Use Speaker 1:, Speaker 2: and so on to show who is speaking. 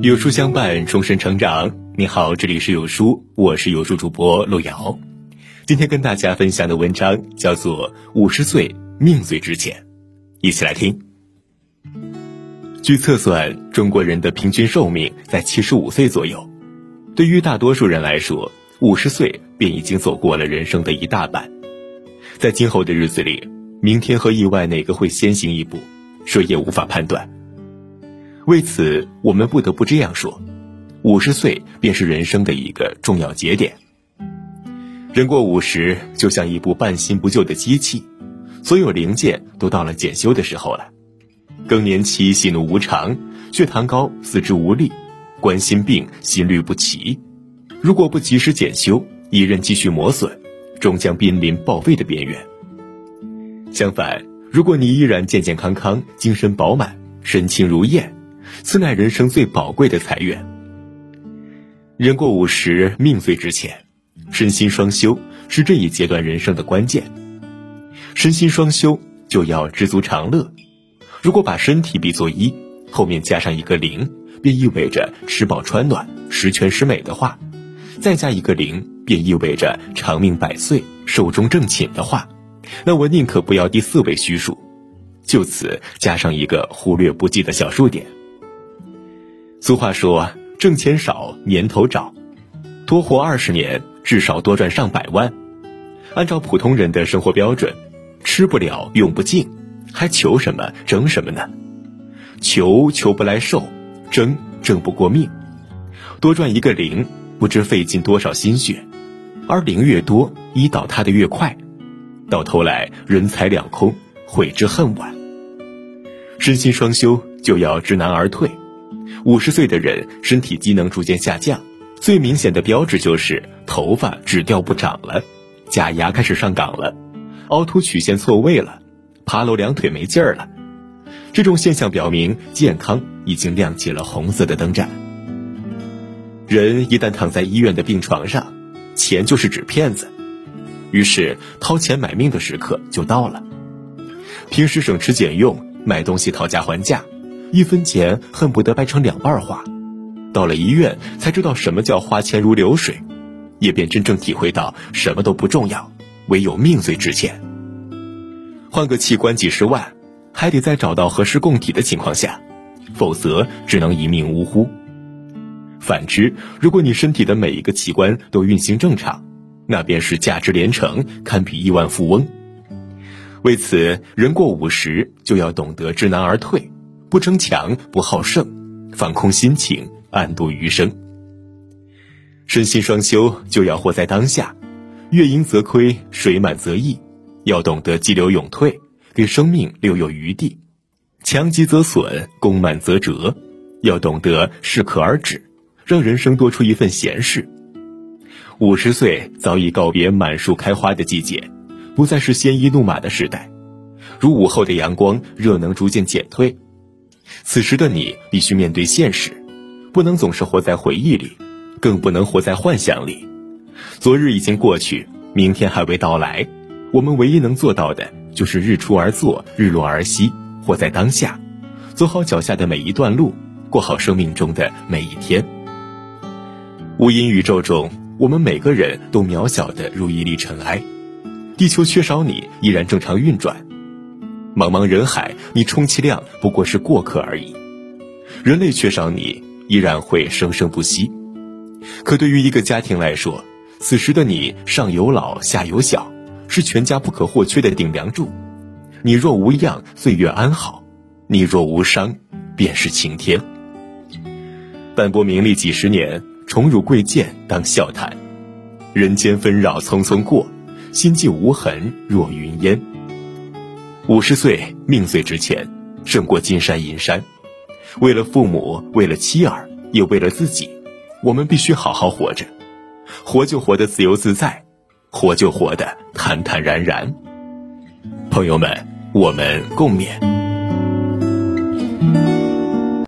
Speaker 1: 有书相伴，终身成长。你好，这里是有书，我是有书主播路遥。今天跟大家分享的文章叫做《五十岁命最值钱》，一起来听。据测算，中国人的平均寿命在七十五岁左右。对于大多数人来说，五十岁便已经走过了人生的一大半。在今后的日子里，明天和意外哪个会先行一步，谁也无法判断。为此，我们不得不这样说：五十岁便是人生的一个重要节点。人过五十，就像一部半新不旧的机器，所有零件都到了检修的时候了。更年期喜怒无常，血糖高，四肢无力，冠心病，心律不齐。如果不及时检修，一任继续磨损，终将濒临报废的边缘。相反，如果你依然健健康康、精神饱满、身轻如燕。此乃人生最宝贵的财源。人过五十，命最值钱，身心双修是这一阶段人生的关键。身心双修就要知足常乐。如果把身体比作一，后面加上一个零，便意味着吃饱穿暖、十全十美的话；再加一个零，便意味着长命百岁、寿终正寝的话。那我宁可不要第四位虚数，就此加上一个忽略不计的小数点。俗话说：“挣钱少，年头找，多活二十年，至少多赚上百万。”按照普通人的生活标准，吃不了，用不尽，还求什么，争什么呢？求求不来寿，争争不过命。多赚一个零，不知费尽多少心血，而零越多，一倒塌的越快，到头来人财两空，悔之恨晚。身心双修，就要知难而退。五十岁的人身体机能逐渐下降，最明显的标志就是头发只掉不长了，假牙开始上岗了，凹凸曲线错位了，爬楼两腿没劲儿了。这种现象表明健康已经亮起了红色的灯盏。人一旦躺在医院的病床上，钱就是纸片子，于是掏钱买命的时刻就到了。平时省吃俭用，买东西讨价还价。一分钱恨不得掰成两半花，到了医院才知道什么叫花钱如流水，也便真正体会到什么都不重要，唯有命最值钱。换个器官几十万，还得在找到合适供体的情况下，否则只能一命呜呼。反之，如果你身体的每一个器官都运行正常，那便是价值连城，堪比亿万富翁。为此，人过五十就要懂得知难而退。不争强，不好胜，放空心情，安度余生。身心双修，就要活在当下。月盈则亏，水满则溢，要懂得激流勇退，给生命留有余地。强极则损，功满则折，要懂得适可而止，让人生多出一份闲适。五十岁早已告别满树开花的季节，不再是鲜衣怒马的时代。如午后的阳光，热能逐渐减退。此时的你必须面对现实，不能总是活在回忆里，更不能活在幻想里。昨日已经过去，明天还未到来。我们唯一能做到的，就是日出而作，日落而息，活在当下，走好脚下的每一段路，过好生命中的每一天。无垠宇宙中，我们每个人都渺小的如一粒尘埃，地球缺少你，依然正常运转。茫茫人海，你充其量不过是过客而已。人类缺少你，依然会生生不息。可对于一个家庭来说，此时的你上有老下有小，是全家不可或缺的顶梁柱。你若无恙，岁月安好；你若无伤，便是晴天。淡泊名利几十年，宠辱贵贱当笑谈。人间纷扰匆匆过，心际无痕若云烟。五十岁命最值钱，胜过金山银山。为了父母，为了妻儿，也为了自己，我们必须好好活着。活就活得自由自在，活就活得坦坦然然。朋友们，我们共勉。